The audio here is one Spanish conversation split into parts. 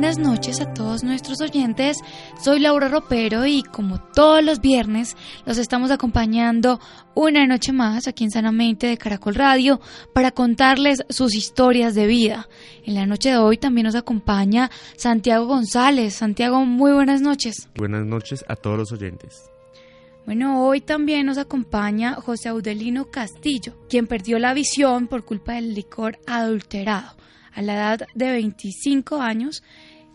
Buenas noches a todos nuestros oyentes. Soy Laura Ropero y como todos los viernes los estamos acompañando una noche más aquí en Sanamente de Caracol Radio para contarles sus historias de vida. En la noche de hoy también nos acompaña Santiago González. Santiago, muy buenas noches. Buenas noches a todos los oyentes. Bueno, hoy también nos acompaña José Audelino Castillo, quien perdió la visión por culpa del licor adulterado a la edad de 25 años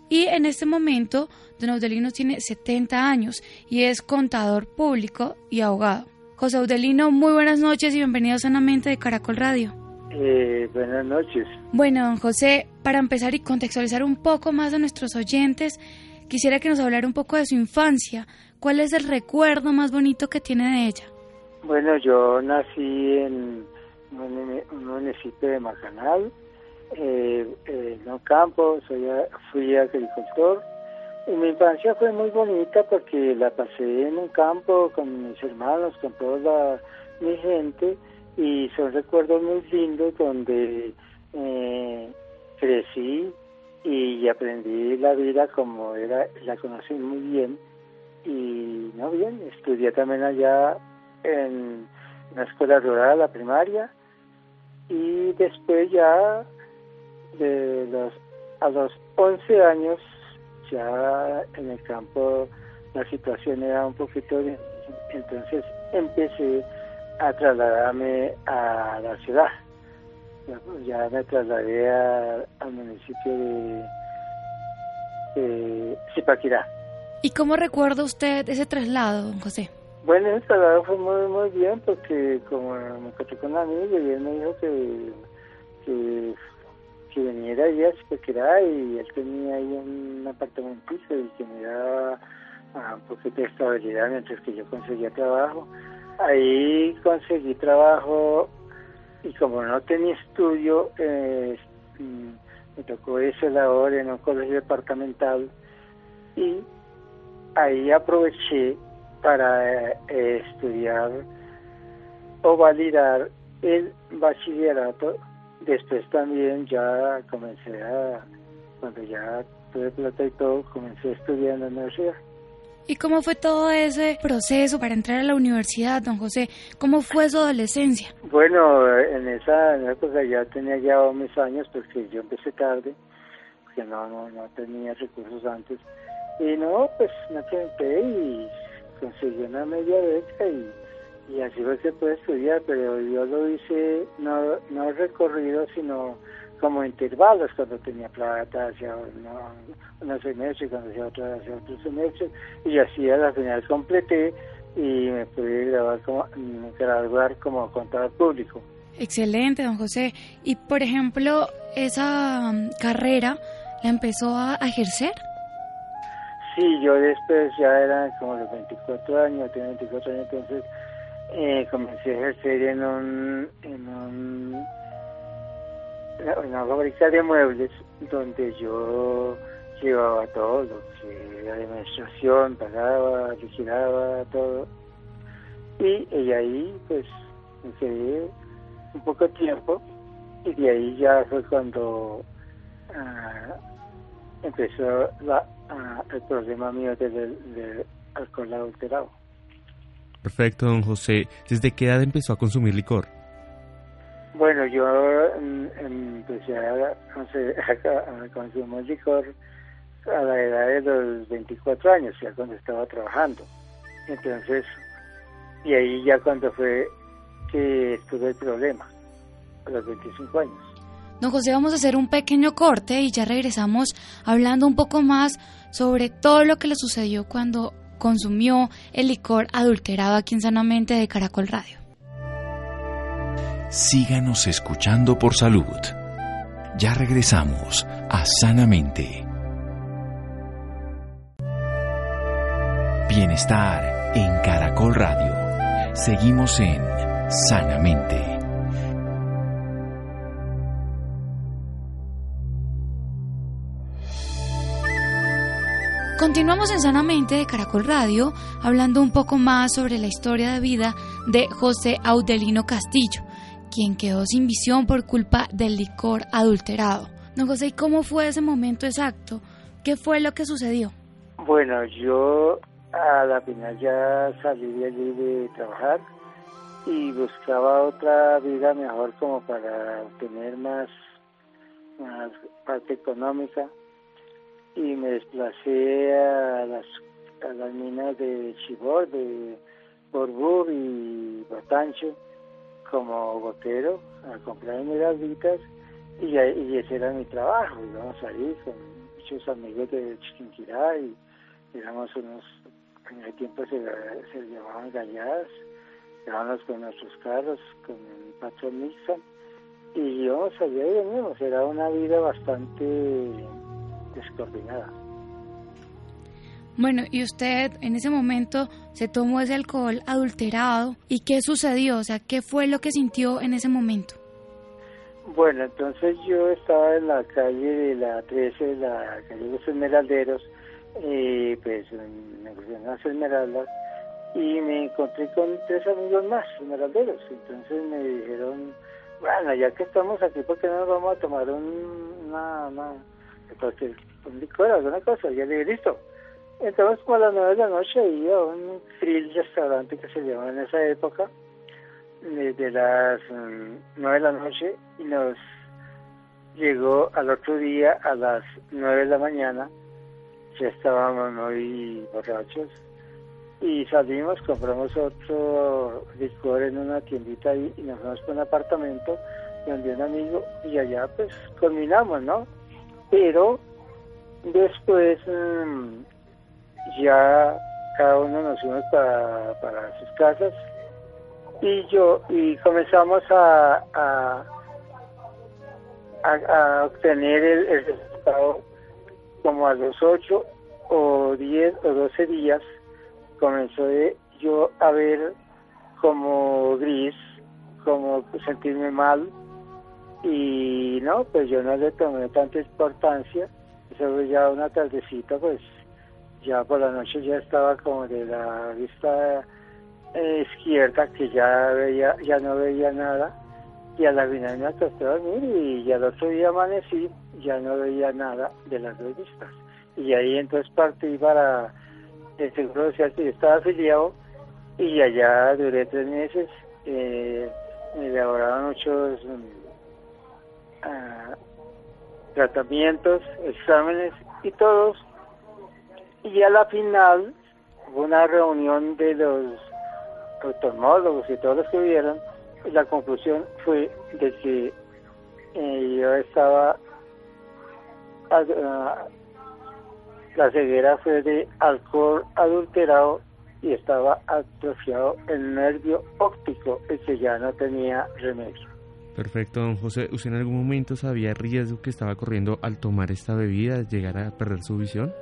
y en este momento don Audelino tiene 70 años y es contador público y abogado. José Audelino, muy buenas noches y bienvenido sanamente de Caracol Radio. Eh, buenas noches. Bueno, don José, para empezar y contextualizar un poco más a nuestros oyentes, quisiera que nos hablara un poco de su infancia. ¿Cuál es el recuerdo más bonito que tiene de ella? Bueno, yo nací en un municipio de Macanal, eh, en un campo, soy, fui agricultor. Y mi infancia fue muy bonita porque la pasé en un campo con mis hermanos, con toda mi gente, y son recuerdos muy lindos donde eh, crecí y aprendí la vida como era, la conocí muy bien. Y no bien, estudié también allá en una escuela rural, la primaria, y después ya de los a los 11 años ya en el campo la situación era un poquito entonces empecé a trasladarme a la ciudad. Ya, me trasladé al municipio de, de Zipaquirá. ¿Y cómo recuerda usted ese traslado, don José? Bueno, ese traslado fue muy, muy bien porque como me encontré con un amigo y él me dijo que, que que viniera ahí a Chiquequirá y él tenía ahí un apartamentito y que me daba un poquito de estabilidad mientras que yo conseguía trabajo. Ahí conseguí trabajo y como no tenía estudio, eh, me tocó esa labor en un colegio departamental y ahí aproveché para eh, estudiar o validar el bachillerato Después también ya comencé a, cuando ya tuve plata y todo, comencé a estudiar en la universidad. ¿Y cómo fue todo ese proceso para entrar a la universidad, don José? ¿Cómo fue su adolescencia? Bueno, en esa, época ya tenía ya mis años porque yo empecé tarde, porque no, no, no tenía recursos antes. Y no, pues me senté y conseguí una media beca y y así fue que pude estudiar, pero yo lo hice no, no recorrido, sino como intervalos, cuando tenía plata hacia una, semestre, cuando hacía otra hacia otro semestre, y así a la final completé y me pude graduar como, graduar como contador público. Excelente, don José. Y por ejemplo, esa um, carrera la empezó a ejercer. Sí, yo después ya eran como los 24 años, tenía 24 años, entonces eh, comencé a ejercer en un, en un una fábrica de muebles donde yo llevaba todo lo que la administración, pagaba, vigilaba, todo. Y, y ahí pues me quedé un poco tiempo y de ahí ya fue cuando ah, empezó la, ah, el problema mío del, del alcohol adulterado. Perfecto, don José. ¿Desde qué edad empezó a consumir licor? Bueno, yo mm, empecé a, consumir licor a la edad de los 24 años, ya cuando estaba trabajando. Entonces, y ahí ya cuando fue que tuve el problema, a los 25 años. Don José, vamos a hacer un pequeño corte y ya regresamos hablando un poco más sobre todo lo que le sucedió cuando consumió el licor adulterado aquí en Sanamente de Caracol Radio. Síganos escuchando por salud. Ya regresamos a Sanamente. Bienestar en Caracol Radio. Seguimos en Sanamente. Continuamos en Sanamente de Caracol Radio hablando un poco más sobre la historia de vida de José Audelino Castillo, quien quedó sin visión por culpa del licor adulterado. Don José, ¿y cómo fue ese momento exacto? ¿Qué fue lo que sucedió? Bueno, yo a la final ya salí de allí de trabajar y buscaba otra vida mejor como para obtener más, más parte económica y me desplacé a las, a las minas de Chibor, de Borbur y Batancho como gotero a comprar esmeralditas y, y ese era mi trabajo, íbamos ahí con muchos amigos de Chiquinquirá y éramos unos, en el tiempo se, se llamaban galladas, íbamos con nuestros carros, con el patrón Nixon y íbamos allá y veníamos, era una vida bastante descoordinada. Bueno, y usted en ese momento se tomó ese alcohol adulterado. ¿Y qué sucedió? O sea, ¿qué fue lo que sintió en ese momento? Bueno, entonces yo estaba en la calle de la 13, la calle de los Esmeralderos, y pues negociando las esmeraldas, y me encontré con tres amigos más, esmeralderos. Entonces me dijeron, bueno, ya que estamos aquí, ¿por qué no nos vamos a tomar un, una, una entonces, un licor, alguna cosa, ya le dije, listo. Entonces, como a las nueve de la noche, iba a un grill restaurante que se llamaba en esa época, desde las mm, nueve de la noche, y nos llegó al otro día a las nueve de la mañana, ya estábamos muy borrachos, y salimos, compramos otro licor en una tiendita ahí, y nos fuimos con un apartamento donde un amigo, y allá pues culminamos, ¿no? Pero después mm, ya cada uno nos fuimos para, para sus casas y yo y comenzamos a, a, obtener el, resultado como a los 8 o 10 o 12 días comenzó yo a ver como gris, como sentirme mal, y no, pues yo no le tomé tanta importancia, eso ya una tardecita, pues ya por la noche ya estaba como de la vista eh, izquierda que ya veía, ya no veía nada y a la final me acosté a dormir y ya el otro día amanecí, ya no veía nada de las dos vistas. Y ahí entonces partí para el Seguro Social que yo estaba afiliado y allá duré tres meses, eh, me elaboraban muchos tratamientos, exámenes y todos. Y a la final hubo una reunión de los oftalmólogos y todos los que vieron, la conclusión fue de que eh, yo estaba, ah, la ceguera fue de alcohol adulterado y estaba atrofiado el nervio óptico y que ya no tenía remedio. Perfecto, don José. ¿Usted en algún momento sabía el riesgo que estaba corriendo al tomar esta bebida, llegar a perder su visión?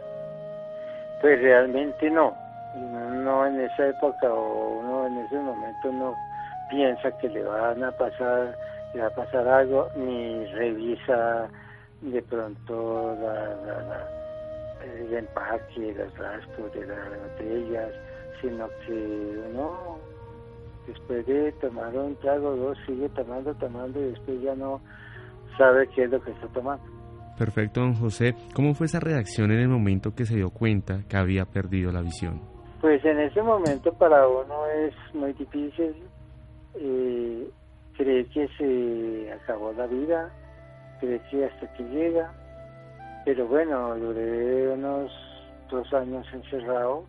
Pues realmente no. No en esa época o uno en ese momento no piensa que le van a pasar, le va a pasar algo, ni revisa de pronto el empaque, los rastros de las botellas, sino que uno después de tomar un trago dos sigue tomando, tomando y después ya no sabe qué es lo que está tomando. Perfecto, don José. ¿Cómo fue esa reacción en el momento que se dio cuenta que había perdido la visión? Pues en ese momento para uno es muy difícil eh, creer que se acabó la vida, creer que hasta aquí llega, pero bueno, duré unos dos años encerrado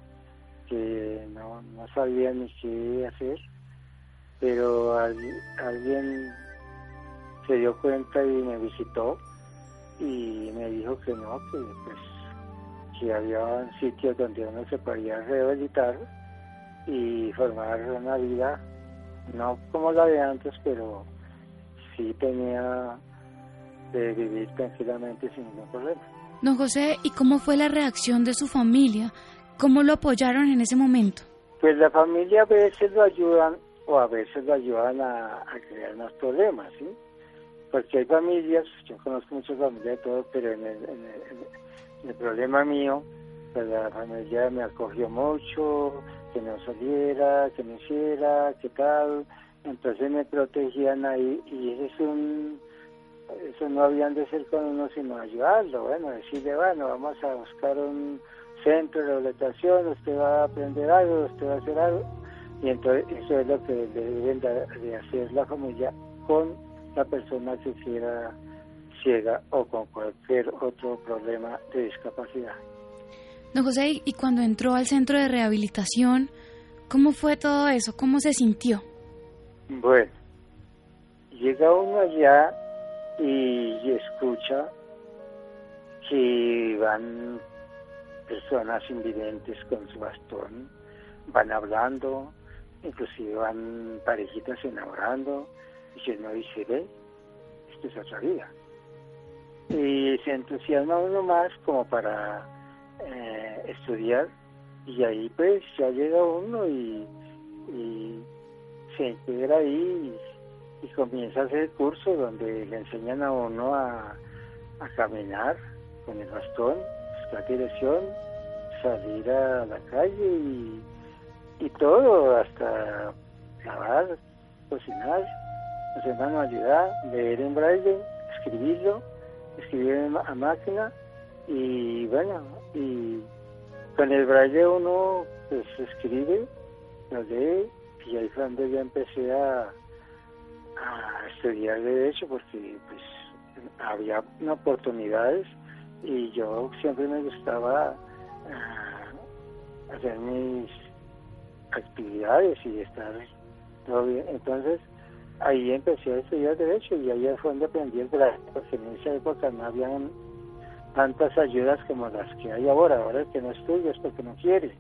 que no, no sabía ni qué hacer pero alguien se dio cuenta y me visitó y me dijo que no, que pues que había sitios donde uno se podía rehabilitar y formar una vida, no como la de antes, pero sí tenía de vivir tranquilamente sin ningún problema. Don José, ¿y cómo fue la reacción de su familia? ¿Cómo lo apoyaron en ese momento? Pues la familia a veces lo ayudan o a veces lo ayudan a, crear más problemas, ¿sí? Porque hay familias, yo conozco muchas familias de todo, pero en el, en el, problema mío, pues la familia me acogió mucho, que no saliera, que no hiciera, que tal, entonces me protegían ahí y es un eso no habían de ser con uno sino ayudarlo, bueno, decirle, bueno, vamos a buscar un centro de rehabilitación, usted va a aprender algo, usted va a hacer algo, y entonces eso es lo que deben de hacer la familia con la persona que quiera ciega o con cualquier otro problema de discapacidad. Don José, y cuando entró al centro de rehabilitación, ¿cómo fue todo eso? ¿Cómo se sintió? Bueno, llega uno allá y escucha que van personas invidentes con su bastón, van hablando, inclusive van parejitas enamorando, y se no dice, ve, esto es otra vida. Y se entusiasma uno más como para eh, estudiar, y ahí pues ya llega uno y, se integra ahí y, comienza a hacer curso donde le enseñan a uno a, a caminar con el bastón, buscar dirección, salir a la calle y y todo, hasta lavar, cocinar, hacer manualidad, leer en braille, escribirlo, escribir a máquina y bueno, y con el braille uno pues escribe, lo lee y ahí fue donde yo empecé a, a estudiar derecho porque pues había oportunidades y yo siempre me gustaba ah, hacer mis actividades y estar todo bien. Entonces, ahí empecé a estudiar Derecho y ahí fue donde aprendí el derecho, porque en esa época no habían tantas ayudas como las que hay ahora. Ahora el que no estudia es porque no quiere.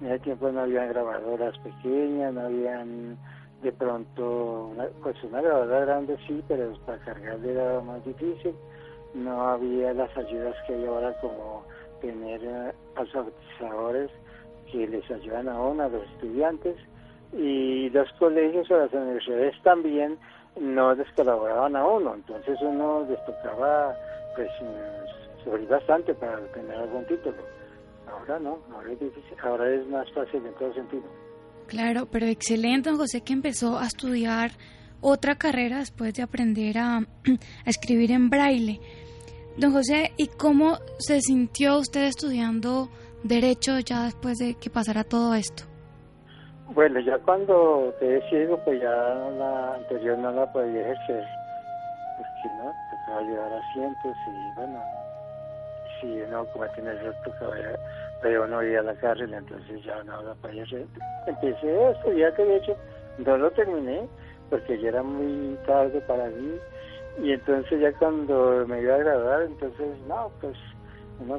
En ese tiempo no había grabadoras pequeñas, no habían de pronto, una, pues una grabadora grande sí, pero para cargarle era más difícil. No había las ayudas que hay ahora como tener uh, que les ayudan a uno, a los estudiantes, y los colegios o las universidades también no les colaboraban a uno, entonces uno les tocaba pues sufrir bastante para tener algún título. Ahora no, ahora es difícil, ahora es más fácil en todo sentido. Claro, pero excelente, don José, que empezó a estudiar otra carrera después de aprender a escribir en braille. Don José, ¿y cómo se sintió usted estudiando derecho ya después de que pasara todo esto? Bueno, ya cuando quedé ciego, pues ya la anterior no la podía ejercer, porque no, tocaba llevar asientos y bueno, si no cometía el reto, pero no iba a la cárcel, entonces ya no la podía hacer. Empecé a estudiar derecho, no lo terminé, porque ya era muy tarde para mí, y entonces ya cuando me iba a graduar, entonces no, pues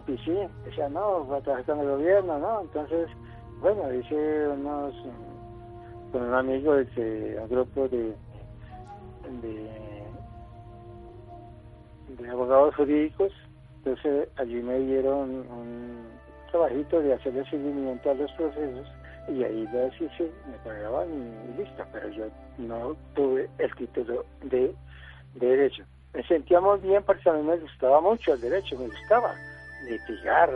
que sí, decía, no, va a trabajar con el gobierno, ¿no? Entonces, bueno, hice unos, con un amigo de un grupo de, de, abogados jurídicos, entonces allí me dieron un trabajito de hacerle seguimiento a los procesos y ahí lo hice, me pagaban y, listo, pero yo no tuve el título de, de derecho. Me sentía muy bien porque a mí me gustaba mucho el derecho, me gustaba litigar,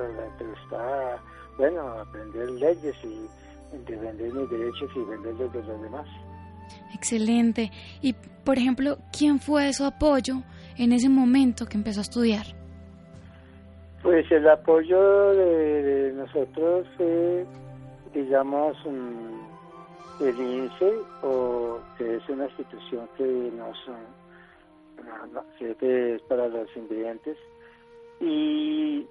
está, bueno, aprender leyes y defender mis derechos y venderlos de los demás. Excelente. Y, por ejemplo, ¿quién fue su apoyo en ese momento que empezó a estudiar? Pues el apoyo de, nosotros fue, digamos, el INSE, o que es una institución que nos que es para los ingredientes, y,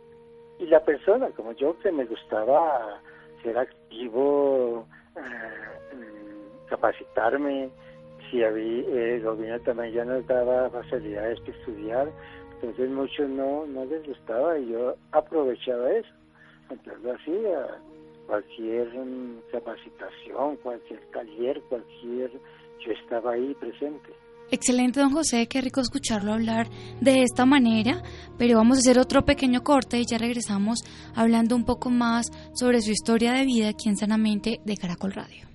y la persona, como yo, que me gustaba ser activo, eh, capacitarme, si había, el gobierno también ya nos daba facilidades para estudiar, entonces muchos no, no les gustaba y yo aprovechaba eso. Entonces lo hacía, cualquier mm, capacitación, cualquier taller, cualquier, yo estaba ahí presente. Excelente, don José, qué rico escucharlo hablar de esta manera, pero vamos a hacer otro pequeño corte y ya regresamos hablando un poco más sobre su historia de vida aquí en Sanamente de Caracol Radio.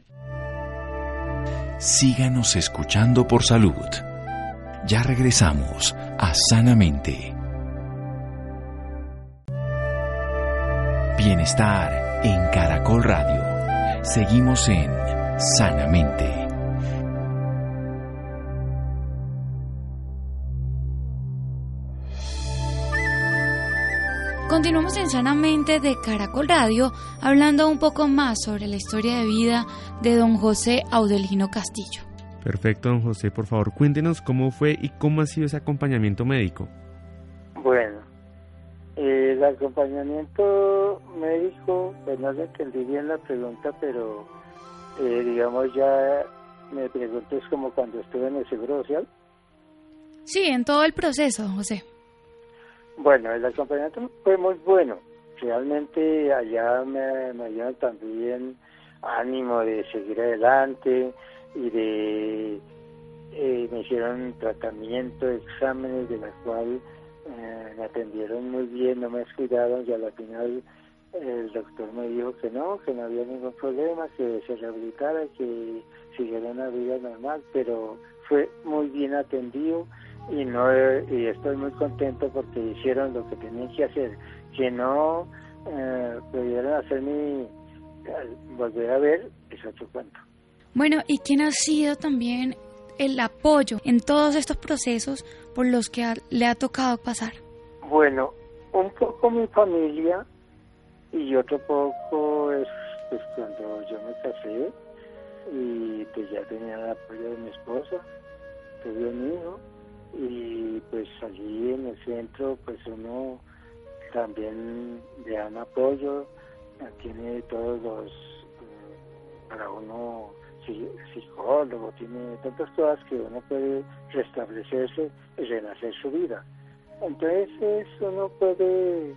Síganos escuchando por salud. Ya regresamos a Sanamente. Bienestar en Caracol Radio. Seguimos en Sanamente. Continuamos en Sanamente de Caracol Radio hablando un poco más sobre la historia de vida de don José Audelino Castillo. Perfecto, don José, por favor, cuéntenos cómo fue y cómo ha sido ese acompañamiento médico. Bueno, el acompañamiento médico, pues no le entendí bien la pregunta, pero eh, digamos ya me pregunto es como cuando estuve en el Seguro Social. Sí, en todo el proceso, José. Bueno, el acompañamiento fue muy bueno. Realmente allá me, me dieron también ánimo de seguir adelante y de eh, me hicieron tratamiento, exámenes de la cual eh, me atendieron muy bien, no me descuidaron y al final el doctor me dijo que no, que no había ningún problema, que se rehabilitara, que siguiera una vida normal, pero fue muy bien atendido y no y estoy muy contento porque hicieron lo que tenían que hacer. Que no eh, pudieron hacer mi volver a ver es otro cuento. Bueno y quién ha sido también el apoyo en todos estos procesos por los que le ha tocado pasar bueno un poco mi familia y otro poco es pues cuando yo me casé y pues ya tenía el apoyo de mi esposa tuve un hijo y pues allí en el centro pues uno también le dan apoyo, tiene todos los, eh, para uno psicólogo, tiene tantas cosas que uno puede restablecerse y renacer su vida. Entonces uno puede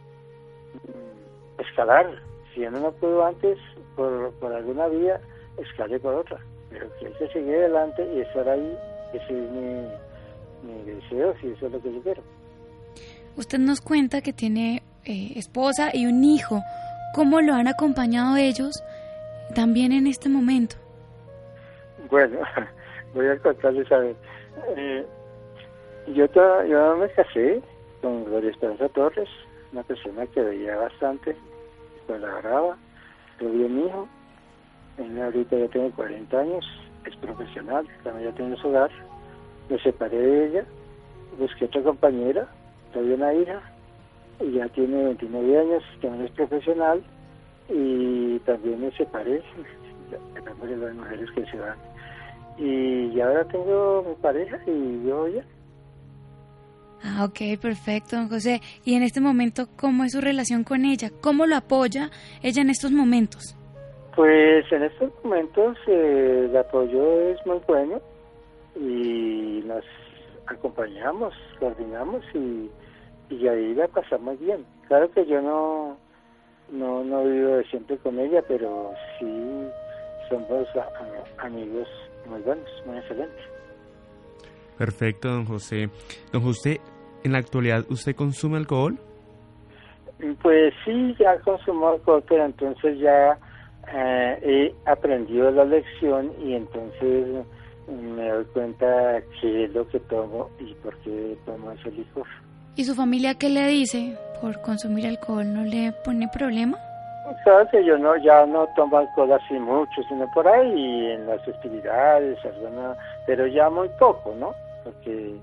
mm, escalar, si uno no pudo antes por, por alguna vía, escale por otra, pero que hay que seguir adelante y estar ahí, ese es mi mi deseo, si eso es lo que yo quiero. Usted nos cuenta que tiene eh, esposa y un hijo. ¿Cómo lo han acompañado ellos también en este momento? Bueno, voy a contarles a ver. Eh, yo, yo me casé con Gloria Esperanza Torres, una persona que veía bastante, la graba, tuve un hijo, él ahorita ya tiene 40 años, es profesional, también ya tiene su hogar, me separé de ella, busqué otra compañera, tuve una hija, y ya tiene 29 años, también es profesional, y también me separé, de las mujeres que se van. Y ahora tengo mi pareja y yo ya. Ah, ok, perfecto, don José. Y en este momento, ¿cómo es su relación con ella? ¿Cómo lo apoya ella en estos momentos? Pues en estos momentos eh, el apoyo es muy bueno y nos acompañamos, coordinamos y, y ahí la pasamos bien. Claro que yo no, no, no vivo de siempre con ella, pero sí somos amigos muy buenos, muy excelentes. Perfecto, don José. Don José, ¿en la actualidad usted consume alcohol? Pues sí, ya consumo alcohol, pero entonces ya eh, he aprendido la lección y entonces me doy cuenta qué es lo que tomo y por qué tomo ese licor. ¿Y su familia qué le dice por consumir alcohol? ¿No le pone problema? Sabes que yo no, ya no tomo alcohol así mucho, sino por ahí en las festividades, alguna, pero ya muy poco, ¿no? Porque,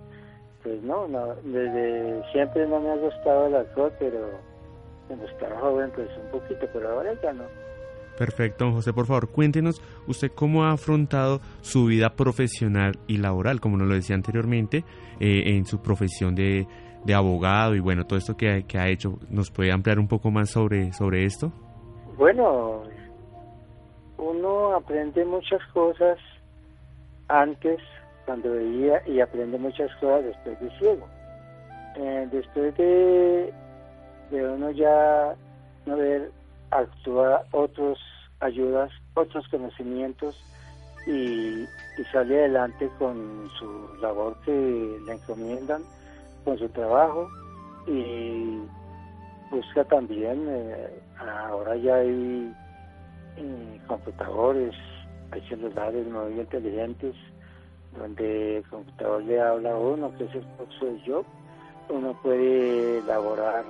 pues no, no, desde siempre no me ha gustado el alcohol, pero cuando estaba joven, pues un poquito, pero ahora ya no. Perfecto, don José, por favor, cuéntenos usted cómo ha afrontado su vida profesional y laboral, como nos lo decía anteriormente, eh, en su profesión de, de, abogado y bueno, todo esto que, que, ha hecho. ¿Nos puede ampliar un poco más sobre, sobre esto? Bueno, uno aprende muchas cosas antes, cuando veía, y aprende muchas cosas después de ciego. Eh, después de, de uno ya no ver actúa otros ayudas, otros conocimientos, y, y sale adelante con su labor que le encomiendan, con su trabajo y busca también, eh, ahora ya hay eh, computadores, hay celulares muy inteligentes, donde el computador le habla a uno, que es el de yo, uno puede elaborar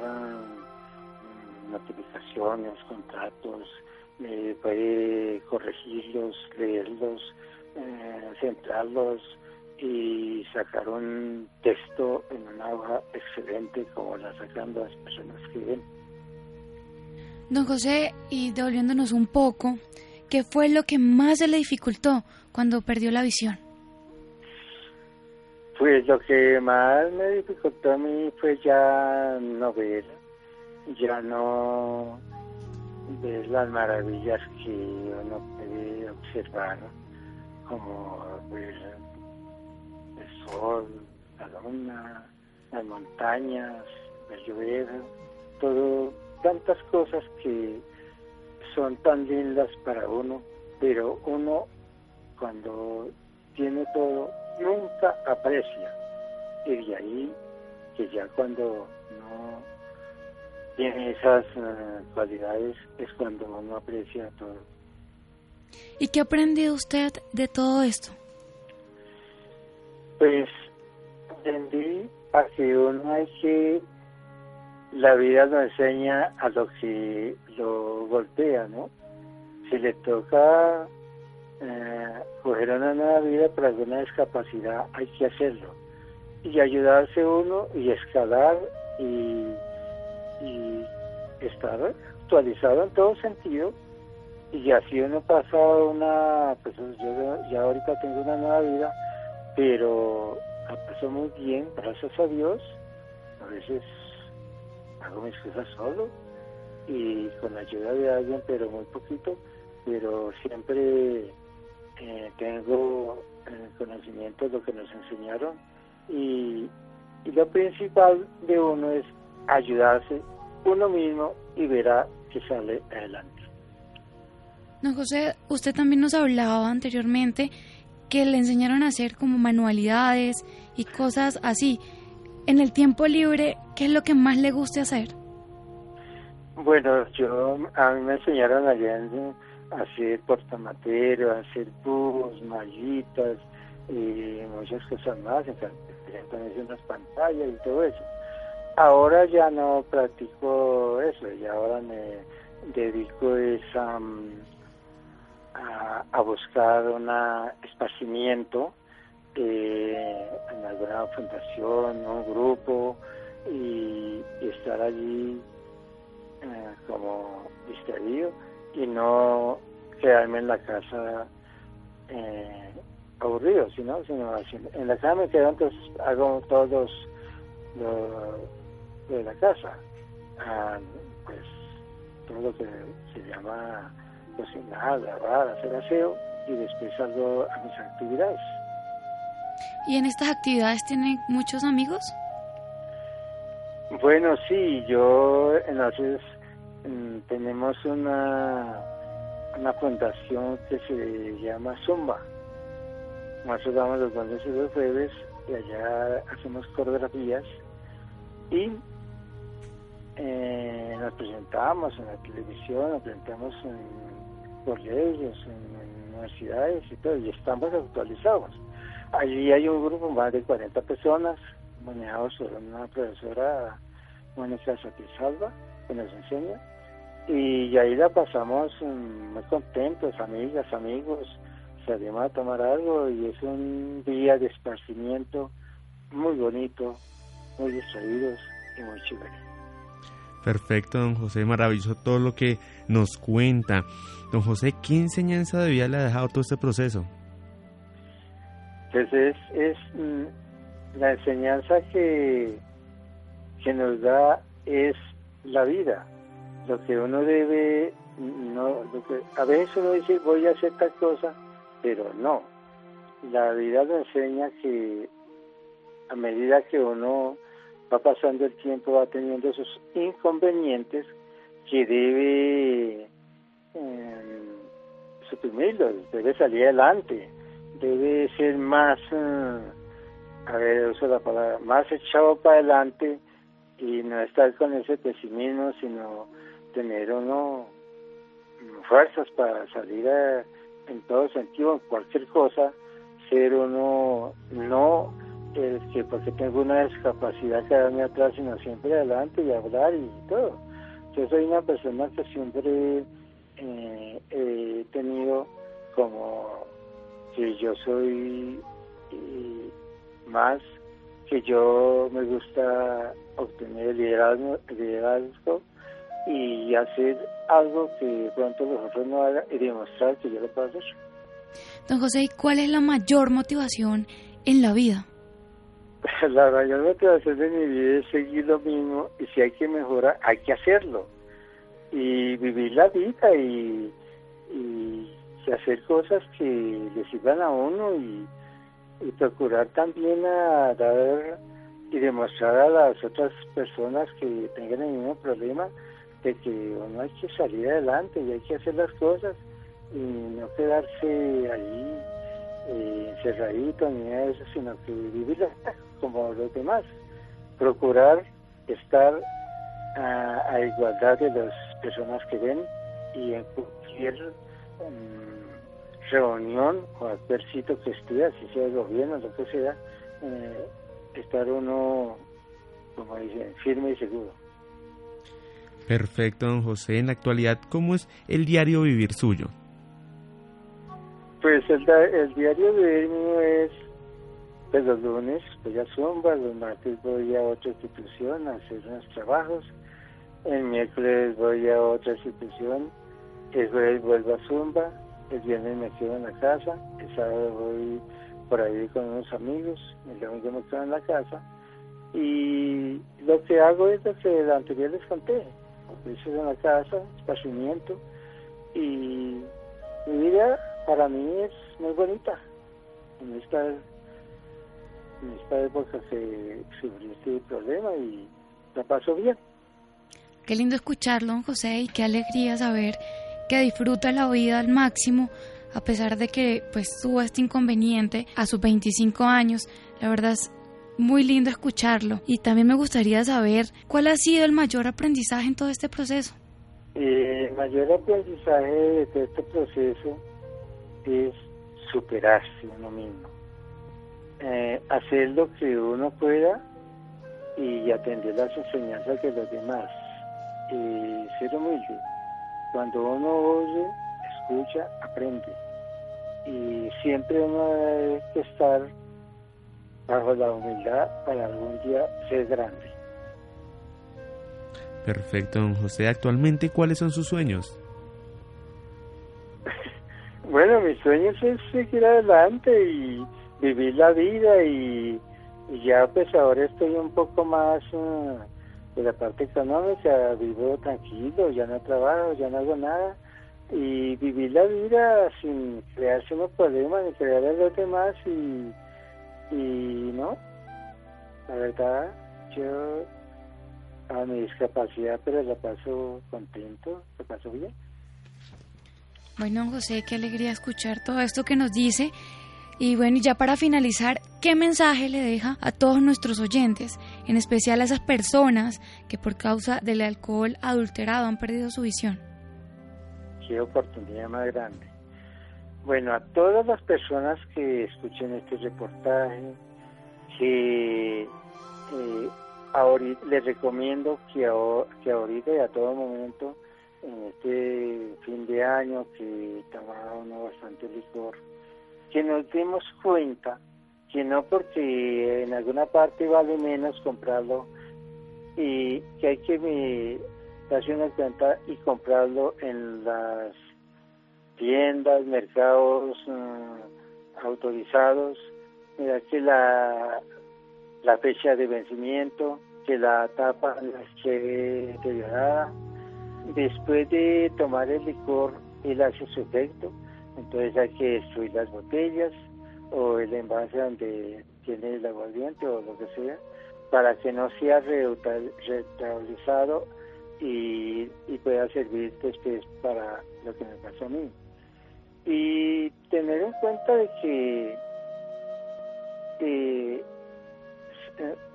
notificaciones, contratos, eh, puede corregirlos, leerlos, eh, centrarlos y sacar un texto en una hoja excelente como la sacan las personas que ven. Don José, y devolviéndonos un poco, ¿qué fue lo que más se le dificultó cuando perdió la visión? Pues lo que más me dificultó a mí fue ya no ver, ya no ver las maravillas que uno puede observar, como el sol, la luna, las montañas, la lluvia, todo, tantas cosas que son tan lindas para uno, pero uno cuando tiene todo nunca aprecia. Y de ahí que ya cuando no tiene esas eh, cualidades es cuando uno aprecia todo. ¿Y qué aprendió usted de todo esto? Pues aprendí a que uno hay que, la vida nos enseña a lo que lo golpea, ¿no? Si le toca eh, coger una nueva vida por alguna discapacidad, hay que hacerlo. Y ayudarse uno y escalar y, y estar actualizado en todo sentido. Y así uno pasa una, pues yo ya ahorita tengo una nueva vida, pero la paso muy bien, gracias a Dios. A veces hago mis cosas solo y con la ayuda de alguien, pero muy poquito, pero siempre eh, tengo el conocimiento de lo que nos enseñaron y, y lo principal de uno es ayudarse uno mismo y verá que sale adelante. Don José, usted también nos hablaba anteriormente que le enseñaron a hacer como manualidades y cosas así. En el tiempo libre, ¿qué es lo que más le gusta hacer? Bueno, yo a mí me enseñaron allá en, hacer portamatero, hacer bus, mallitas y muchas cosas más, también unas pantallas y todo eso. Ahora ya no practico eso, y ahora me dedico es a, a, buscar un esparcimiento eh, en alguna fundación, un grupo y, estar allí eh, como distraído y no quedarme en la casa eh, aburrido, sino, sino en la casa me quedo, entonces hago todos los, de la casa, ah, pues todo lo que se llama cocinar, lavar, hacer aseo y después salgo a mis actividades. ¿Y en estas actividades tienen muchos amigos? Bueno, sí, yo en las Mm, tenemos una, una fundación que se llama Zumba. Nosotros damos los lunes y los jueves y allá hacemos coreografías y eh, nos presentamos en la televisión, nos presentamos en colegios, en, universidades y todo, y estamos actualizados. Allí hay un grupo más de 40 personas, manejados por una profesora, Mónica Satisfalva, que nos enseña, y ahí la pasamos mm, muy contentos, amigas, amigos, salimos a tomar algo y es un día de esparcimiento muy bonito, muy distraídos y muy chévere. Perfecto, don José, maravilloso todo lo que nos cuenta. Don José, ¿qué enseñanza de vida le ha dejado todo este proceso? Pues es, es mm, la enseñanza que, que nos da es la vida lo que uno debe, no, a veces uno dice voy a hacer tal cosa, pero no. La vida lo enseña que a medida que uno va pasando el tiempo va teniendo esos inconvenientes que debe em, suprimirlo, debe salir adelante, debe ser más, eh, a ver, uso la palabra, más echado para adelante y no estar con ese pesimismo, sino tener uno fuerzas para salir en todo sentido, en cualquier cosa, ser uno no el que porque tengo una discapacidad quedarme atrás, sino siempre adelante y hablar y todo. Yo soy una persona que siempre eh, he tenido como que yo soy eh, más que yo me gusta obtener liderazgo, liderazgo y hacer algo que pronto los otros no hagan y demostrar que yo lo puedo hacer. Don José, ¿cuál es la mayor motivación en la vida? La mayor motivación de mi vida es seguir lo mismo y si hay que mejorar, hay que hacerlo. Y vivir la vida y, y, hacer cosas que le sirvan a uno y, procurar también a dar y demostrar a las otras personas que tengan el mismo problema de que uno hay que salir adelante y hay que hacer las cosas y no quedarse ahí eh, encerradito ni nada de eso, sino que vivir como los demás. Procurar estar a, igualdad de las personas que ven y en cualquier mm, reunión o cualquier sitio que esté, si sea el gobierno, lo que sea, eh, estar uno, como dicen, firme y seguro. Perfecto, don José. En la actualidad, ¿cómo es el diario vivir suyo? Pues el, el diario vivir mío es, pues los lunes voy a Zumba, los martes voy a otra institución a hacer unos trabajos, el miércoles voy a otra institución, el jueves vuelvo a Zumba, el viernes me quedo en la casa, el sábado voy por ahí con unos amigos, el domingo me quedo en la casa y lo que hago es lo que anterior les conté, veces en la casa, esparcimiento y mi vida para mí es muy bonita en en esta época que sufrí este problema y la paso bien. Qué lindo escucharlo, don José, y qué alegría saber que disfruta la vida al máximo a pesar de que pues tuvo este inconveniente a sus 25 años. La verdad es muy lindo escucharlo y también me gustaría saber cuál ha sido el mayor aprendizaje en todo este proceso. Eh, el mayor aprendizaje de este proceso es superarse uno mismo, eh, hacer lo que uno pueda y atender las enseñanzas de los demás, y ser humilde. Cuando uno oye, escucha, aprende. Y siempre uno debe estar bajo la humildad para algún día ser grande. Perfecto, don José. Actualmente, ¿cuáles son sus sueños? bueno, mis sueños es seguir adelante y vivir la vida y, ya pues ahora estoy un poco más uh, de la parte económica, vivo tranquilo, ya no trabajo, ya no hago nada y vivir la vida sin crearse unos problemas ni crear a los demás y y no, la verdad, yo a mi discapacidad, pero la paso contento, la paso bien. Bueno, José, qué alegría escuchar todo esto que nos dice. Y bueno, ya para finalizar, ¿qué mensaje le deja a todos nuestros oyentes, en especial a esas personas que por causa del alcohol adulterado han perdido su visión? Qué oportunidad más grande. Bueno, a todas las personas que escuchen este reportaje, que eh, les recomiendo que, ahorita y a todo momento, en este fin de año que toma uno bastante licor, que nos demos cuenta que no porque en alguna parte vale menos comprarlo y que hay que darse una cuenta y comprarlo en las tiendas, mercados mm, autorizados, mira que la, la fecha de vencimiento, que la tapa no esté deteriorada. Después de tomar el licor, él hace su efecto, entonces hay que destruir las botellas o el envase donde tiene el aguardiente o lo que sea, para que no sea reutilizado y, y pueda servir después para lo que me pasó a mí. y tener en cuenta de que eh,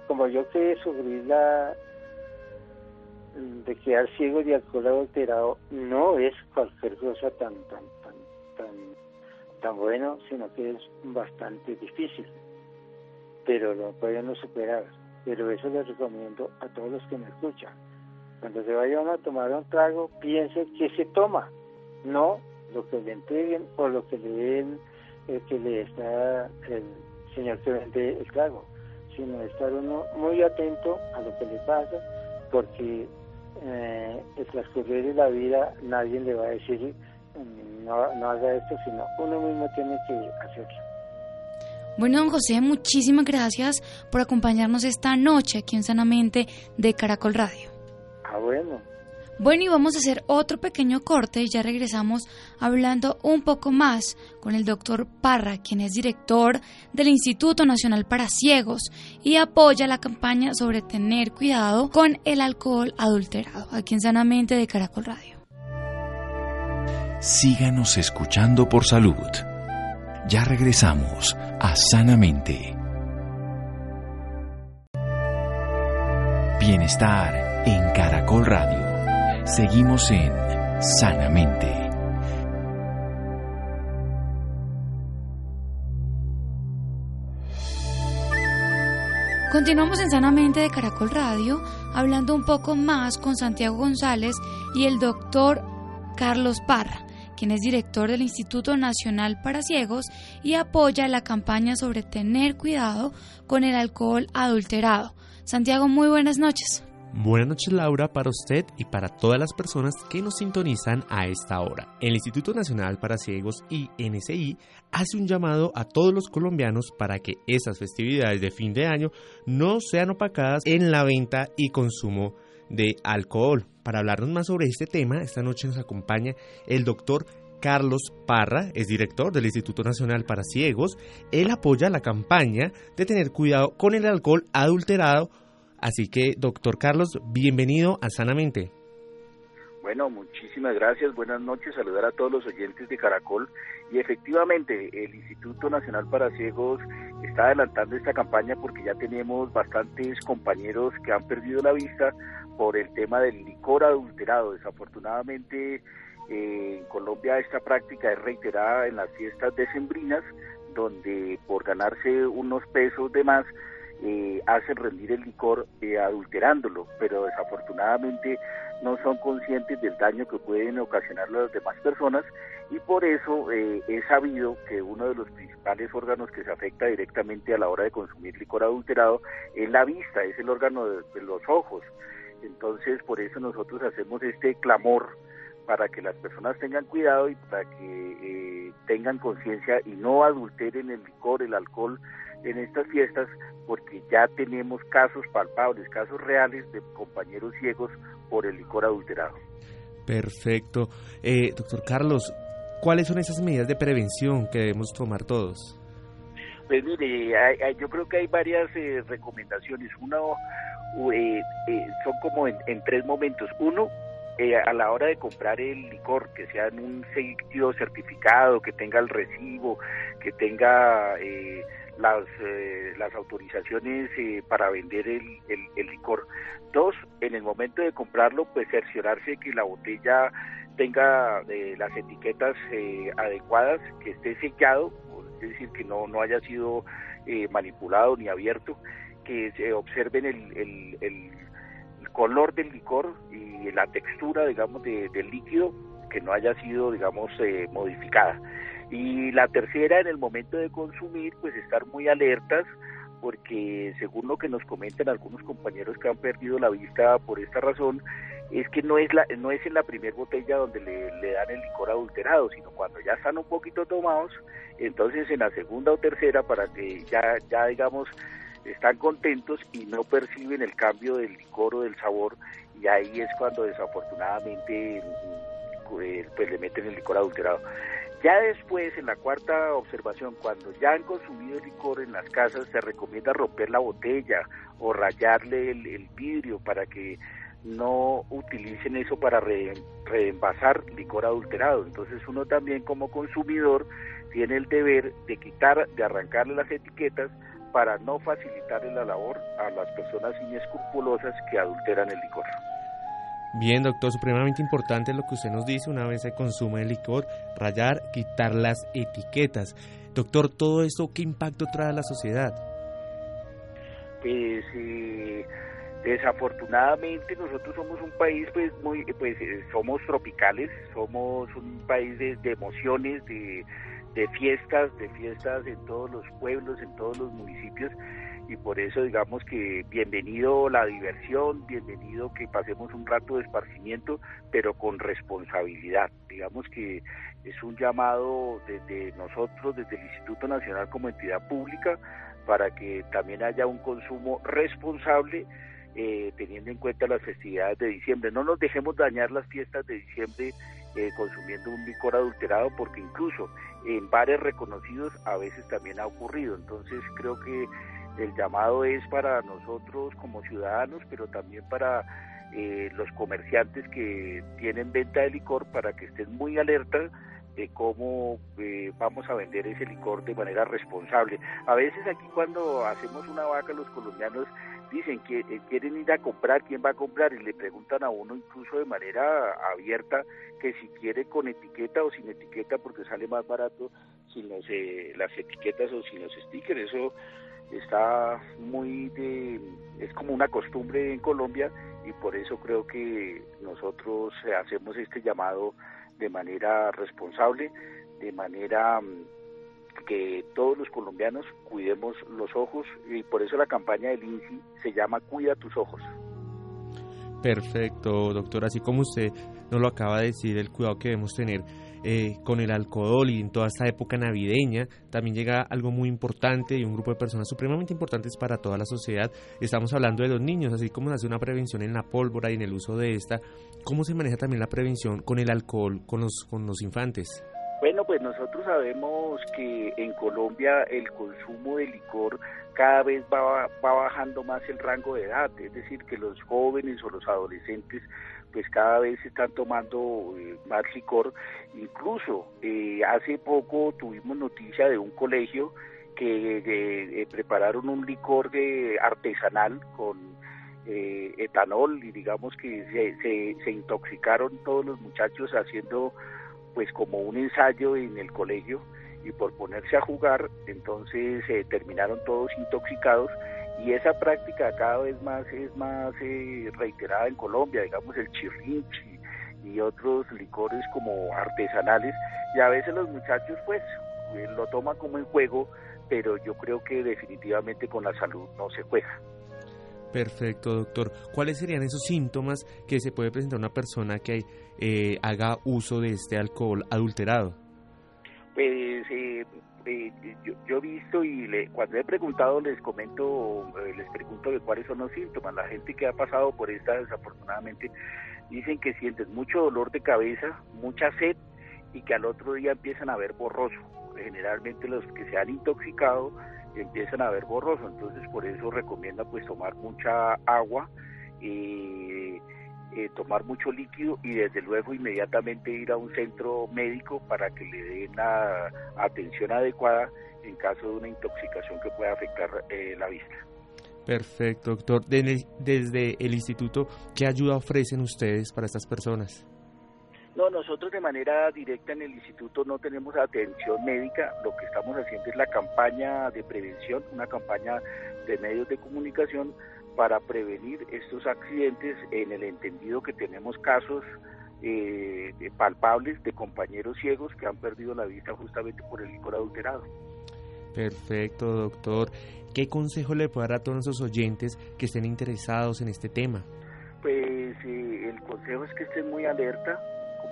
como yo que sufrí la de quedar ciego de alcohol adulterado no es cualquier cosa tan tan tan tan bueno sino que es bastante difícil. Pero lo pueden superar. Pero eso les recomiendo a todos los que me escuchan. Cuando se vayan a tomar un trago piense que se toma no lo que le entreguen o lo que le den el que le está el señor que vende el trago sino estar uno muy atento a lo que le pasa porque eh, el transcurrir de la vida nadie le va a decir no, no haga esto, sino uno mismo tiene que hacerlo. Bueno, don José, muchísimas gracias por acompañarnos esta noche aquí en Sanamente de Caracol Radio. Ah, bueno, bueno, y vamos a hacer otro pequeño corte y ya regresamos hablando un poco más con el doctor Parra, quien es director del Instituto Nacional para Ciegos y apoya la campaña sobre tener cuidado con el alcohol adulterado, aquí en Sanamente de Caracol Radio. Síganos escuchando por salud. Ya regresamos a Sanamente. Bienestar en Caracol Radio. Seguimos en Sanamente. Continuamos en Sanamente de Caracol Radio, hablando un poco más con Santiago González y el doctor Carlos Parra, quien es director del Instituto Nacional para Ciegos y apoya la campaña sobre tener cuidado con el alcohol adulterado. Santiago, muy buenas noches. Buenas noches Laura para usted y para todas las personas que nos sintonizan a esta hora. El Instituto Nacional para Ciegos y NSI hace un llamado a todos los colombianos para que esas festividades de fin de año no sean opacadas en la venta y consumo de alcohol. Para hablarnos más sobre este tema, esta noche nos acompaña el doctor Carlos Parra, es director del Instituto Nacional para Ciegos. Él apoya la campaña de tener cuidado con el alcohol adulterado Así que, doctor Carlos, bienvenido a Sanamente. Bueno, muchísimas gracias, buenas noches, saludar a todos los oyentes de Caracol. Y efectivamente, el Instituto Nacional para Ciegos está adelantando esta campaña porque ya tenemos bastantes compañeros que han perdido la vista por el tema del licor adulterado. Desafortunadamente, eh, en Colombia esta práctica es reiterada en las fiestas decembrinas, donde por ganarse unos pesos de más, eh, hacen rendir el licor eh, adulterándolo, pero desafortunadamente no son conscientes del daño que pueden ocasionar a las demás personas y por eso eh, es sabido que uno de los principales órganos que se afecta directamente a la hora de consumir licor adulterado es la vista, es el órgano de, los ojos. Entonces por eso nosotros hacemos este clamor para que las personas tengan cuidado y para que tengan conciencia y no adulteren el licor, el alcohol en estas fiestas porque ya tenemos casos palpables, casos reales de compañeros ciegos por el licor adulterado. Perfecto. Eh, doctor Carlos, ¿cuáles son esas medidas de prevención que debemos tomar todos? Pues mire, yo creo que hay varias eh, recomendaciones. Uno, eh, son como en, tres momentos. Uno, a la hora de comprar el licor, que sea en un sitio certificado, que tenga el recibo, que tenga las, eh, las autorizaciones eh, para vender el, el, licor. Dos, en el momento de comprarlo, pues cerciorarse que la botella tenga eh, las etiquetas adecuadas, que esté sellado, es decir, que no, no haya sido manipulado ni abierto, que se observen el, el, el, color del licor y la textura, digamos, del líquido, que no haya sido, digamos, modificada. Y la tercera, en el momento de consumir, pues estar muy alertas, porque según lo que nos comentan algunos compañeros que han perdido la vista por esta razón, es que no es la no es en la primera botella donde le, dan el licor adulterado, sino cuando ya están un poquito tomados, entonces en la segunda o tercera para que ya ya digamos están contentos y no perciben el cambio del licor o del sabor y ahí es cuando desafortunadamente pues, pues le meten el licor adulterado. Ya después, en la cuarta observación, cuando ya han consumido licor en las casas, se recomienda romper la botella o rayarle el, vidrio para que no utilicen eso para reenvasar licor adulterado. Entonces uno también como consumidor tiene el deber de quitar, de arrancarle las etiquetas para no facilitarle la labor a las personas inescrupulosas que adulteran el licor. Bien, doctor, supremamente importante lo que usted nos dice una vez se consume el licor, rayar, quitar las etiquetas. Doctor, ¿todo esto qué impacto trae a la sociedad? Pues eh, desafortunadamente nosotros somos un país pues muy pues eh, somos tropicales, somos un país de, emociones, de, de fiestas, de fiestas en todos los pueblos, en todos los municipios y por eso digamos que bienvenido la diversión, bienvenido que pasemos un rato de esparcimiento, pero con responsabilidad. Digamos que es un llamado desde nosotros, desde el Instituto Nacional como entidad pública, para que también haya un consumo responsable eh, teniendo en cuenta las festividades de diciembre. No nos dejemos dañar las fiestas de diciembre eh, consumiendo un licor adulterado porque incluso en bares reconocidos a veces también ha ocurrido. Entonces creo que el llamado es para nosotros como ciudadanos, pero también para eh, los comerciantes que tienen venta de licor para que estén muy alertas de cómo eh, vamos a vender ese licor de manera responsable. A veces aquí cuando hacemos una vaca los colombianos dicen que eh, quieren ir a comprar, quién va a comprar y le preguntan a uno incluso de manera abierta que si quiere con etiqueta o sin etiqueta porque sale más barato sin los, las etiquetas o sin los stickers. Eso está muy de, es como una costumbre en Colombia y por eso creo que nosotros hacemos este llamado de manera responsable, de manera mm, que todos los colombianos cuidemos los ojos y por eso la campaña del INSI se llama Cuida tus ojos. Perfecto, doctor. Así como usted nos lo acaba de decir, el cuidado que debemos tener eh, con el alcohol y en toda esta época navideña, también llega algo muy importante y un grupo de personas supremamente importantes para toda la sociedad. Estamos hablando de los niños, así como se hace una prevención en la pólvora y en el uso de esta, ¿cómo se maneja también la prevención con el alcohol con los, con los infantes? Bueno, pues nosotros sabemos que en Colombia el consumo de licor cada vez va, va bajando más el rango de edad, es decir, que los jóvenes o los adolescentes pues cada vez están tomando eh, más licor. Incluso eh, hace poco tuvimos noticia de un colegio que eh, prepararon un licor de artesanal con etanol y digamos que se, se, intoxicaron todos los muchachos haciendo pues como un ensayo en el colegio y por ponerse a jugar entonces terminaron todos intoxicados y esa práctica cada vez más es más eh, reiterada en Colombia, digamos el chirrinchi y otros licores como artesanales y a veces los muchachos pues eh, lo toman como en juego, pero yo creo que definitivamente con la salud no se juega. Perfecto, doctor. ¿Cuáles serían esos síntomas que se puede presentar una persona que eh, haga uso de este alcohol adulterado? Pues eh, yo, he visto y le, cuando he preguntado les comento, eh, les pregunto de cuáles son los síntomas. La gente que ha pasado por esta desafortunadamente dicen que sienten mucho dolor de cabeza, mucha sed y que al otro día empiezan a ver borroso. Generalmente los que se han intoxicado empiezan a ver borroso, entonces por eso recomienda pues tomar mucha agua. Eh, eh, tomar mucho líquido y desde luego inmediatamente ir a un centro médico para que le den la atención adecuada en caso de una intoxicación que pueda afectar eh, la vista. Perfecto, doctor. Desde el instituto, ¿qué ayuda ofrecen ustedes para estas personas? No, nosotros de manera directa en el instituto no tenemos atención médica, lo que estamos haciendo es la campaña de prevención, una campaña de medios de comunicación para prevenir estos accidentes en el entendido que tenemos casos eh, palpables de compañeros ciegos que han perdido la vista justamente por el licor adulterado. Perfecto, doctor. ¿Qué consejo le puede dar a todos nuestros oyentes que estén interesados en este tema? Pues eh, el consejo es que estén muy alerta,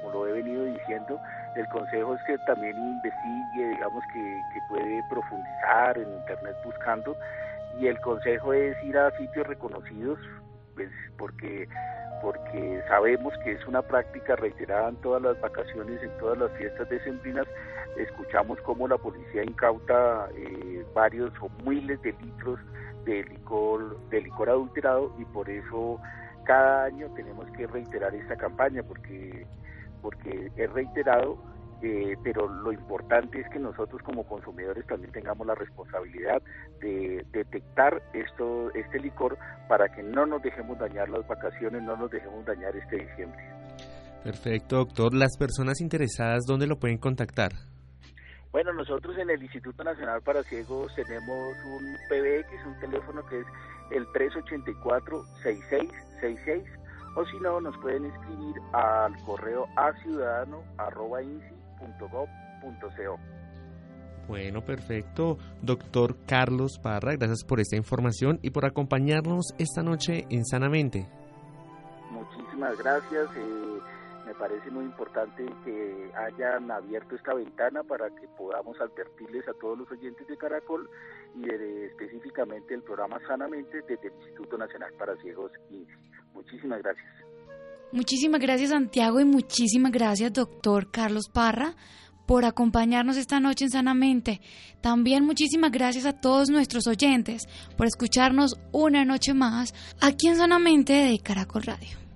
como lo he venido diciendo. El consejo es que también investigue, digamos que, que puede profundizar en Internet buscando y el consejo es ir a sitios reconocidos, pues porque porque sabemos que es una práctica reiterada en todas las vacaciones, en todas las fiestas decembrinas, escuchamos cómo la policía incauta eh, varios o miles de litros de licor, de licor adulterado y por eso cada año tenemos que reiterar esta campaña porque, porque es reiterado eh, pero lo importante es que nosotros como consumidores también tengamos la responsabilidad de detectar esto, este licor para que no nos dejemos dañar las vacaciones, no nos dejemos dañar este diciembre. Perfecto, doctor. Las personas interesadas, ¿dónde lo pueden contactar? Bueno, nosotros en el Instituto Nacional para Ciegos tenemos un PBX, un teléfono que es el 384-6666, o si no, nos pueden escribir al correo a ciudadano bueno, perfecto. Doctor Carlos Parra, gracias por esta información y por acompañarnos esta noche en Sanamente. Muchísimas gracias. Eh, me parece muy importante que hayan abierto esta ventana para que podamos advertirles a todos los oyentes de Caracol y específicamente el programa Sanamente desde el Instituto Nacional para Ciegos INSI. Muchísimas gracias. Muchísimas gracias Santiago y muchísimas gracias doctor Carlos Parra por acompañarnos esta noche en Sanamente. También muchísimas gracias a todos nuestros oyentes por escucharnos una noche más aquí en Sanamente de Caracol Radio.